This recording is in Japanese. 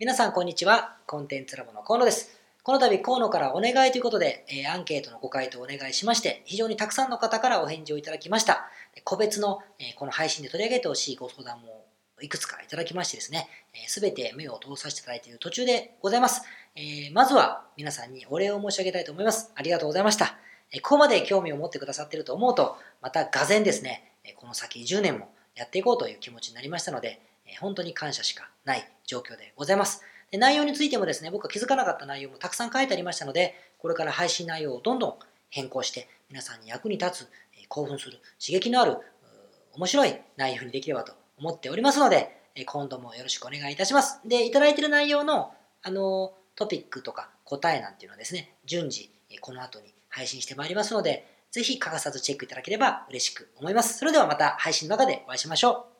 皆さんこんにちは。コンテンツラボの河野です。この度河野からお願いということで、えーアンケートのご回答をお願いしまして、非常にたくさんの方からお返事をいただきました。個別の、えーこの配信で取り上げてほしいご相談もいくつかいただきましてですね、す、べ、て目を通させていただいている途中でございます。えーまずは皆さんにお礼を申し上げたいと思います。ありがとうございました。えここまで興味を持ってくださっていると思うと、また俄然ですね、この先10年もやっていこうという気持ちになりましたので、本当に感謝しかない状況でございます。で内容についてもですね、僕が気づかなかった内容もたくさん書いてありましたので、これから配信内容をどんどん変更して、皆さんに役に立つ、興奮する、刺激のある、面白い内容にできればと思っておりますので、今度もよろしくお願いいたします。で、いただいている内容の、あのトピックとか答えなんていうのはですね、順次、この後に配信してまいりますので、ぜひ欠かさずチェックいただければ嬉しく思います。それではまた配信の中でお会いしましょう。